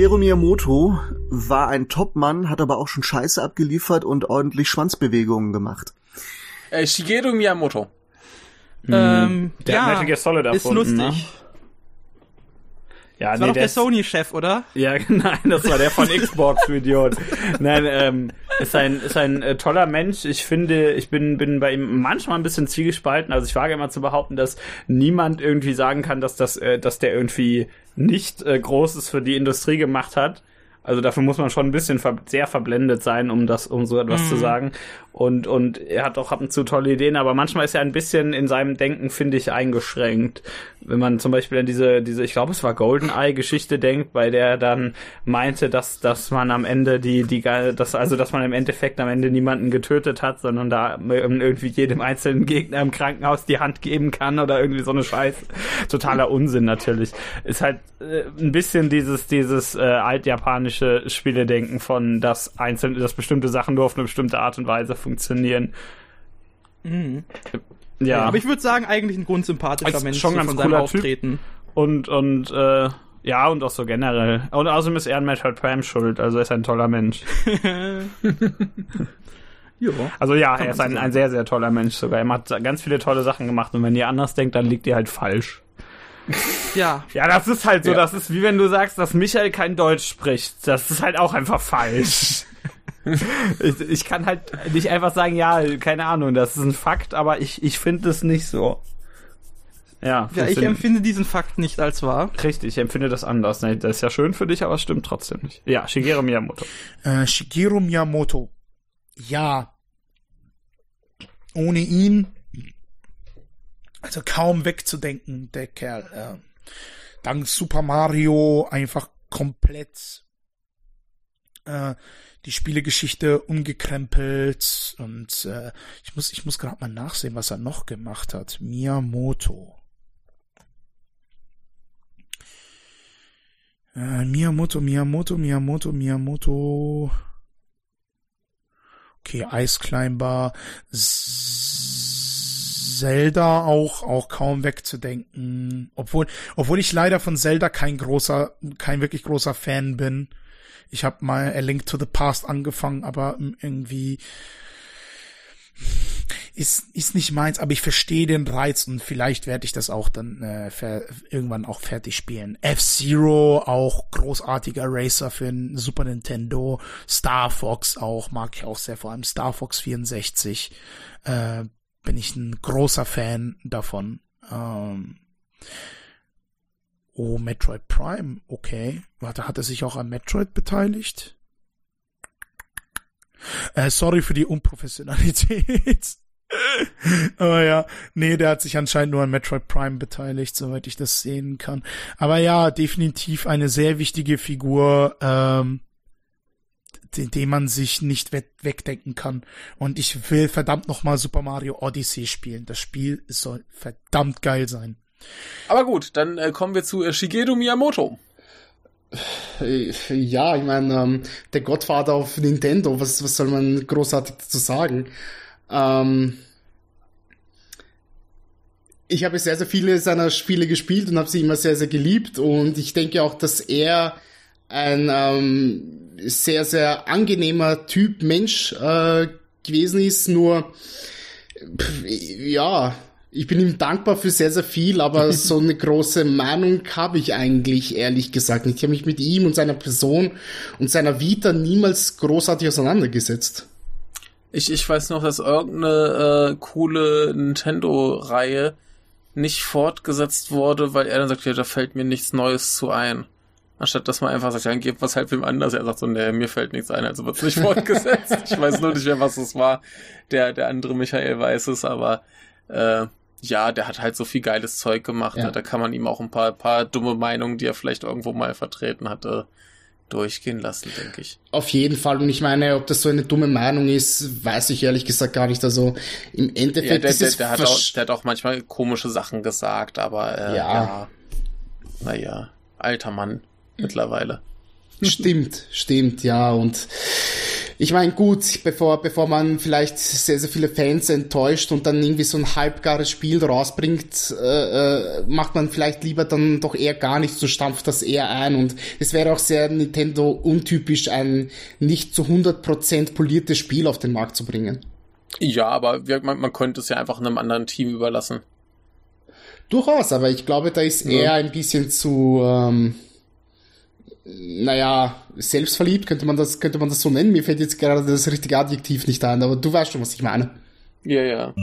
Shigeru Miyamoto war ein Topmann, hat aber auch schon Scheiße abgeliefert und ordentlich Schwanzbewegungen gemacht. Äh, Shigeru Miyamoto. Ähm, Der ja, hat Metal Gear Solid ist erfunden, lustig. ne? Ja, Das war doch der ist- Sony-Chef, oder? Ja, nein, das war der von Xbox, du Idiot. Nein, ähm, ist ein, ist ein äh, toller Mensch. Ich finde, ich bin, bin bei ihm manchmal ein bisschen zwiegespalten. Also ich wage immer zu behaupten, dass niemand irgendwie sagen kann, dass das, äh, dass der irgendwie nicht äh, Großes für die Industrie gemacht hat. Also dafür muss man schon ein bisschen ver sehr verblendet sein, um das, um so etwas zu sagen. Und, und er hat auch ab und zu tolle Ideen, aber manchmal ist er ein bisschen in seinem Denken, finde ich, eingeschränkt. Wenn man zum Beispiel an diese, diese, ich glaube, es war GoldenEye-Geschichte denkt, bei der er dann meinte, dass, dass man am Ende die, die, dass, also, dass man im Endeffekt am Ende niemanden getötet hat, sondern da irgendwie jedem einzelnen Gegner im Krankenhaus die Hand geben kann oder irgendwie so eine Scheiße. Totaler Unsinn natürlich. Ist halt äh, ein bisschen dieses, dieses äh, altjapanische Spieledenken von, dass einzelne, dass bestimmte Sachen nur auf eine bestimmte Art und Weise funktionieren. Ja. Aber ich würde sagen, eigentlich ein grundsympathischer Als Mensch schon so ganz von seinem cooler Typ. Auftreten. und, und, äh, ja, und auch so generell. Und außerdem ist er an Metroid Prime schuld, also er ist ein toller Mensch. Ja. Also ja, er ist ein, so ein sehr, sehr toller Mensch sogar. Er hat ganz viele tolle Sachen gemacht und wenn ihr anders denkt, dann liegt ihr halt falsch. Ja, Ja, das ist halt so, Ja. das ist wie wenn du sagst, dass Michael kein Deutsch spricht. Das ist halt auch einfach falsch. ich, ich kann halt nicht einfach sagen, ja, keine Ahnung, das ist ein Fakt, aber ich, ich finde es nicht so. Ja, ja ich find- empfinde diesen Fakt nicht als wahr. Richtig, ich empfinde das anders. Das ist ja schön für dich, aber es stimmt trotzdem nicht. Ja, Shigeru Miyamoto. Äh, Shigeru Miyamoto. Ja. Ohne ihn, also kaum wegzudenken, der Kerl. Äh, dank Super Mario einfach komplett äh, die Spielegeschichte umgekrempelt und äh, ich muss ich muss gerade mal nachsehen, was er noch gemacht hat. Miyamoto. Äh, Miyamoto, Miyamoto, Miyamoto, Miyamoto. Okay, Ice Climber. Z- Zelda auch, auch kaum wegzudenken. Obwohl, obwohl ich leider von Zelda kein großer, kein wirklich großer Fan bin. Ich habe mal A Link to the Past angefangen, aber irgendwie ist, ist nicht meins, aber ich verstehe den Reiz und vielleicht werde ich das auch dann äh, irgendwann auch fertig spielen. F-Zero, auch großartiger Racer für ein Super Nintendo. Star Fox auch, mag ich auch sehr, vor allem Star Fox 64. Äh, bin ich ein großer Fan davon. Ähm, oh, Metroid Prime, okay. Warte, hat er sich auch an Metroid beteiligt? Äh, sorry für die Unprofessionalität. Aber ja, nee, der hat sich anscheinend nur an Metroid Prime beteiligt, soweit ich das sehen kann. Aber ja, definitiv eine sehr wichtige Figur, ähm, den, den man sich nicht we wegdenken kann. Und ich will verdammt nochmal Super Mario Odyssey spielen. Das Spiel soll verdammt geil sein. Aber gut, dann äh, kommen wir zu äh, Shigeru Miyamoto. Äh, Ja, ich meine, ähm, der Gottvater auf Nintendo, was, was soll man großartig dazu sagen? Ähm, ich habe sehr, sehr viele seiner Spiele gespielt und habe sie immer sehr, sehr geliebt und ich denke auch, dass er ein ähm, sehr, sehr angenehmer Typ Mensch äh, gewesen ist, nur pff, ja, ich bin ihm dankbar für sehr, sehr viel, aber so eine große Meinung habe ich eigentlich ehrlich gesagt nicht. Ich habe mich mit ihm und seiner Person und seiner Vita niemals großartig auseinandergesetzt. Ich, ich weiß noch, dass irgendeine äh, coole Nintendo-Reihe nicht fortgesetzt wurde, weil er dann sagt, ja, da fällt mir nichts Neues zu ein. Anstatt dass man einfach sagt, dann gebt was halt wem anders. Er sagt so, nee, mir fällt nichts ein, also wird's nicht fortgesetzt. ich weiß nur nicht mehr, was es war. Der, der andere Michael weiß es, aber äh, ja, der hat halt so viel geiles Zeug gemacht. Ja. Ne? Da kann man ihm auch ein paar, paar dumme Meinungen, die er vielleicht irgendwo mal vertreten hatte, durchgehen lassen, denke ich. Auf jeden Fall. Und ich meine, ob das so eine dumme Meinung ist, weiß ich ehrlich gesagt gar nicht. Also im Endeffekt Ja, der, ist der, der, hat auch, der hat auch manchmal komische Sachen gesagt, aber äh, Ja. ja. Naja, alter Mann mittlerweile. Stimmt, stimmt, ja. Und ich meine, gut, bevor, bevor man vielleicht sehr, sehr viele Fans enttäuscht und dann irgendwie so ein halbgares Spiel rausbringt, äh, äh, macht man vielleicht lieber dann doch eher gar nichts und stampft das eher ein. Und es wäre auch sehr Nintendo untypisch, ein nicht zu 100% poliertes Spiel auf den Markt zu bringen. Ja, aber man, man könnte es ja einfach einem anderen Team überlassen. Durchaus, aber ich glaube, da ist Ja. eher ein bisschen zu, ähm, naja, selbstverliebt, könnte man das, könnte man das so nennen. Mir fällt jetzt gerade das richtige Adjektiv nicht ein, aber du weißt schon, was ich meine. Ja, ja.